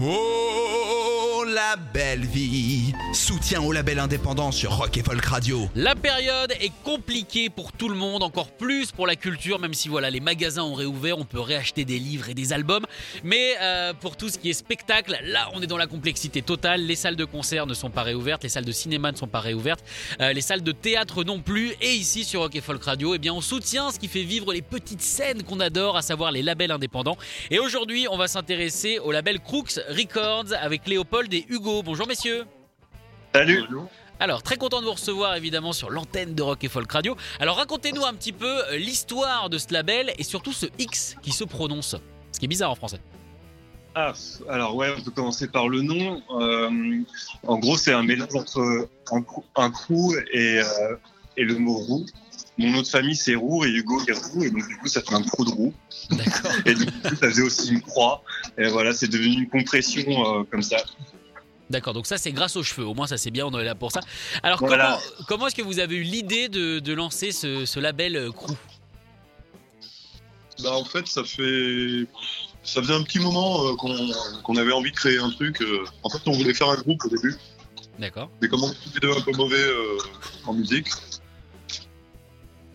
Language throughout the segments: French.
Whoa! La belle vie Soutien au label indépendant sur Rock et Folk Radio. La période est compliquée pour tout le monde, encore plus pour la culture, même si voilà les magasins ont réouvert, on peut réacheter des livres et des albums. Mais euh, pour tout ce qui est spectacle, là on est dans la complexité totale. Les salles de concert ne sont pas réouvertes, les salles de cinéma ne sont pas réouvertes, euh, les salles de théâtre non plus. Et ici sur Rock et Folk Radio, eh bien on soutient ce qui fait vivre les petites scènes qu'on adore, à savoir les labels indépendants. Et aujourd'hui, on va s'intéresser au label Crooks Records avec Léopold et Hugo. Bonjour messieurs. Salut. Alors, très content de vous recevoir évidemment sur l'antenne de Rock et Folk Radio. Alors, racontez-nous un petit peu euh, l'histoire de ce label et surtout ce X qui se prononce. Ce qui est bizarre en français. Ah, alors ouais, on peut commencer par le nom. Euh, en gros, c'est un mélange entre un, un crew et, euh, et le mot roux. Mon nom de famille, c'est Roux et Hugo est Roux, et donc du coup, ça fait un crew de roux. D'accord. Et du coup, ça faisait aussi une croix. Et voilà, c'est devenu une compression euh, comme ça. D'accord, donc ça c'est grâce aux cheveux, au moins ça c'est bien, on est là pour ça. Alors Voilà. comment, comment est-ce que vous avez eu l'idée de, de lancer ce, ce label euh, Crew? Bah en fait ça fait ça faisait un petit moment euh, qu'on qu'on avait envie de créer un truc. euh. En fait on voulait faire un groupe au début, D'accord. mais comme on était un peu mauvais euh, en musique,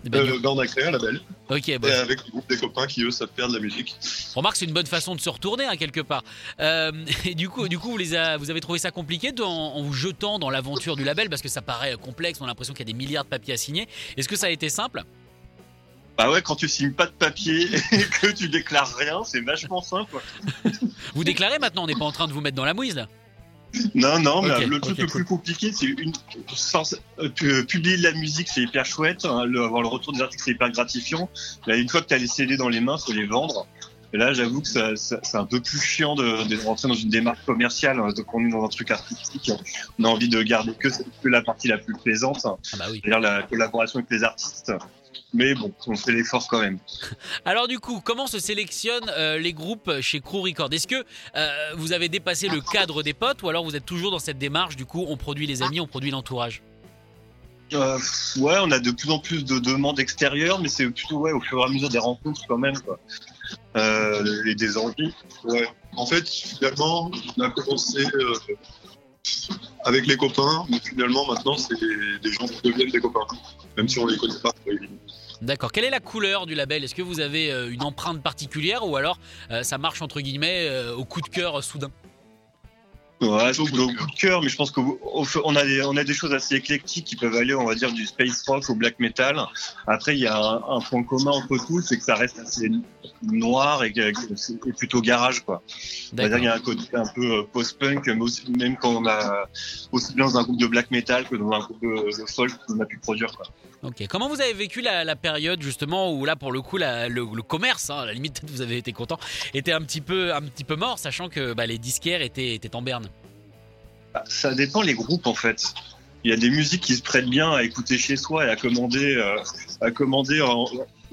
Ben, euh, bah, on a créé un label Ok, et avec le groupe des copains qui eux savent faire de la musique. remarque c'est une bonne façon de se retourner hein, quelque part. Euh, et du coup, du coup vous, les a- vous avez trouvé ça compliqué en, en vous jetant dans l'aventure du label? Parce que ça paraît complexe, on a l'impression qu'il y a des milliards de papiers à signer. Est-ce que ça a été simple? Bah ouais, quand tu signes pas de papier et que tu déclares rien, c'est vachement simple. Vous déclarez maintenant, on n'est pas en train de vous mettre dans la mouise là Non, non, mais le truc le cool. plus compliqué, c'est une sans- euh, pu- publier de la musique, c'est hyper chouette. hein, le- avoir le retour des articles, c'est hyper gratifiant. Là, une fois que tu as les CD dans les mains, faut les vendre. Et là, j'avoue que ça, ça- c'est un peu plus chiant de, de rentrer dans une démarche commerciale. hein, Donc, on est dans un truc artistique. On a envie de garder que, que la partie la plus plaisante, hein, Ah bah oui. c'est-à-dire la collaboration avec les artistes. Mais bon, on fait l'effort quand même. Alors du coup, comment se sélectionnent euh, les groupes chez Crew Record Est-ce que euh, vous avez dépassé le cadre des potes ou alors vous êtes toujours dans cette démarche du coup on produit les amis, on produit l'entourage? Euh, ouais, on a de plus en plus de demandes extérieures, mais c'est plutôt ouais, au fur et à mesure des rencontres quand même. Quoi. Euh, et des envies. En fait finalement on a commencé euh, avec les copains, mais finalement maintenant c'est des, gens qui deviennent des copains, même si on les connaît pas. D'accord. Quelle est la couleur du label? Est-ce que vous avez euh, une empreinte particulière ou alors ça marche entre guillemets au coup de cœur soudain? Ouais, plutôt au coup de cœur, mais je pense qu'on a, des- on a des choses assez éclectiques qui peuvent aller, on va dire, du space rock au black metal. Après, il y a un, un point commun entre tous, c'est que ça reste assez noir et, plutôt garage, quoi. On va dire qu'il y a un côté un peu euh, post-punk, mais aussi, même quand on a aussi bien dans un groupe de black metal que dans un groupe de, de folk qu'on a pu produire, quoi. Ok. Comment vous avez vécu la, la période justement où là pour le coup la- le, le commerce, hein, à la limite vous avez été content, était un petit peu un petit peu mort, sachant que bah, les disquaires étaient, étaient en berne? Ça dépend les groupes en fait. Il y a des musiques qui se prêtent bien à écouter chez soi et à commander, euh, à commander en,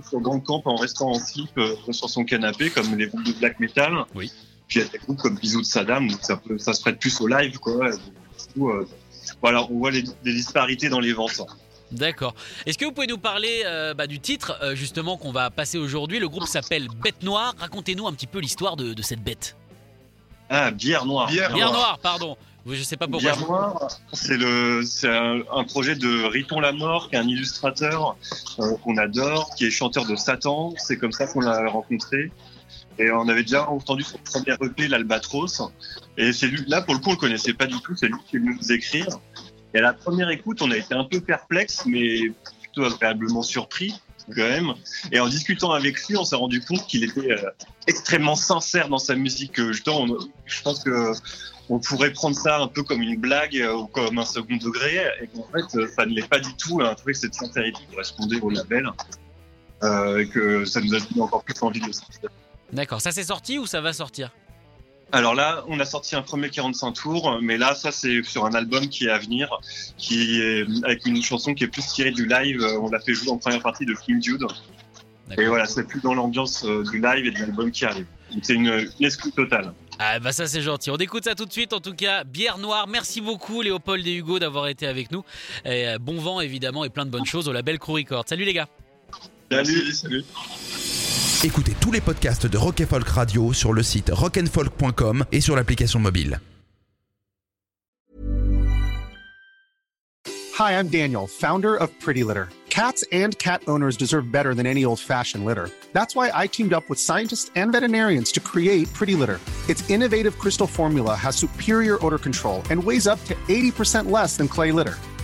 sur Bandcamp en restant en slip euh, sur son canapé, comme les groupes de black metal. Oui. Puis il y a des groupes comme Bisous de Saddam, donc ça, peut, ça se prête plus au live, quoi. Euh, voilà, on voit les, disparités dans les ventes. D'accord. Est-ce que vous pouvez nous parler euh, bah, du titre euh, justement qu'on va passer aujourd'hui? Le groupe s'appelle Bête Noire. Racontez-nous un petit peu l'histoire de, de cette bête. Ah, bière noire. Bière Bière Noire, pardon. Je sais pas pourquoi. Bière Noire, c'est le, c'est un, un projet de Riton Lamort, qui est un illustrateur euh, qu'on adore, qui est chanteur de Satan. C'est comme ça qu'on l'a rencontré. Et on avait déjà entendu son premier EP, l'Albatros. Et c'est lui, là, pour le coup, on le connaissait pas du tout. C'est lui qui est venu nous écrire. Et à la première écoute, on a été un peu perplexe, mais plutôt agréablement surpris, quand même. Et en discutant avec lui, on s'est rendu compte qu'il était euh, extrêmement sincère dans sa musique. Euh, je pense que on pourrait prendre ça un peu comme une blague euh, ou comme un second degré, et qu'en fait, ça ne l'est pas du tout. On a trouvé que cette sincérité correspondait au label, et que ça nous a donné encore plus envie de sortir. D'accord, ça c'est sorti ou ça va sortir? Alors là, on a sorti un premier 45 tours, mais là, ça c'est sur un album qui est à venir, qui est avec une chanson qui est plus tirée du live. On l'a fait jouer en première partie de Slim Dude. Et voilà, c'est plus dans l'ambiance euh, du live et de l'album qui arrive. C'est une, une exclue totale. Ah bah ça c'est gentil. On écoute ça tout de suite. En tout cas, bière noire. Merci beaucoup Léopold et Hugo d'avoir été avec nous. Et euh, bon vent évidemment et plein de bonnes choses au label Crew Records. Salut les gars. Salut. salut. Écoutez tous les podcasts de Rock Folk Radio sur le site rockandfolk.com et sur l'application mobile. Hi, I'm Daniel, founder of Pretty Litter. Cats and cat owners deserve better than any old fashioned litter. That's why I teamed up with scientists and veterinarians to create Pretty Litter. Its innovative crystal formula has superior odor control and weighs up to 80% less than clay litter.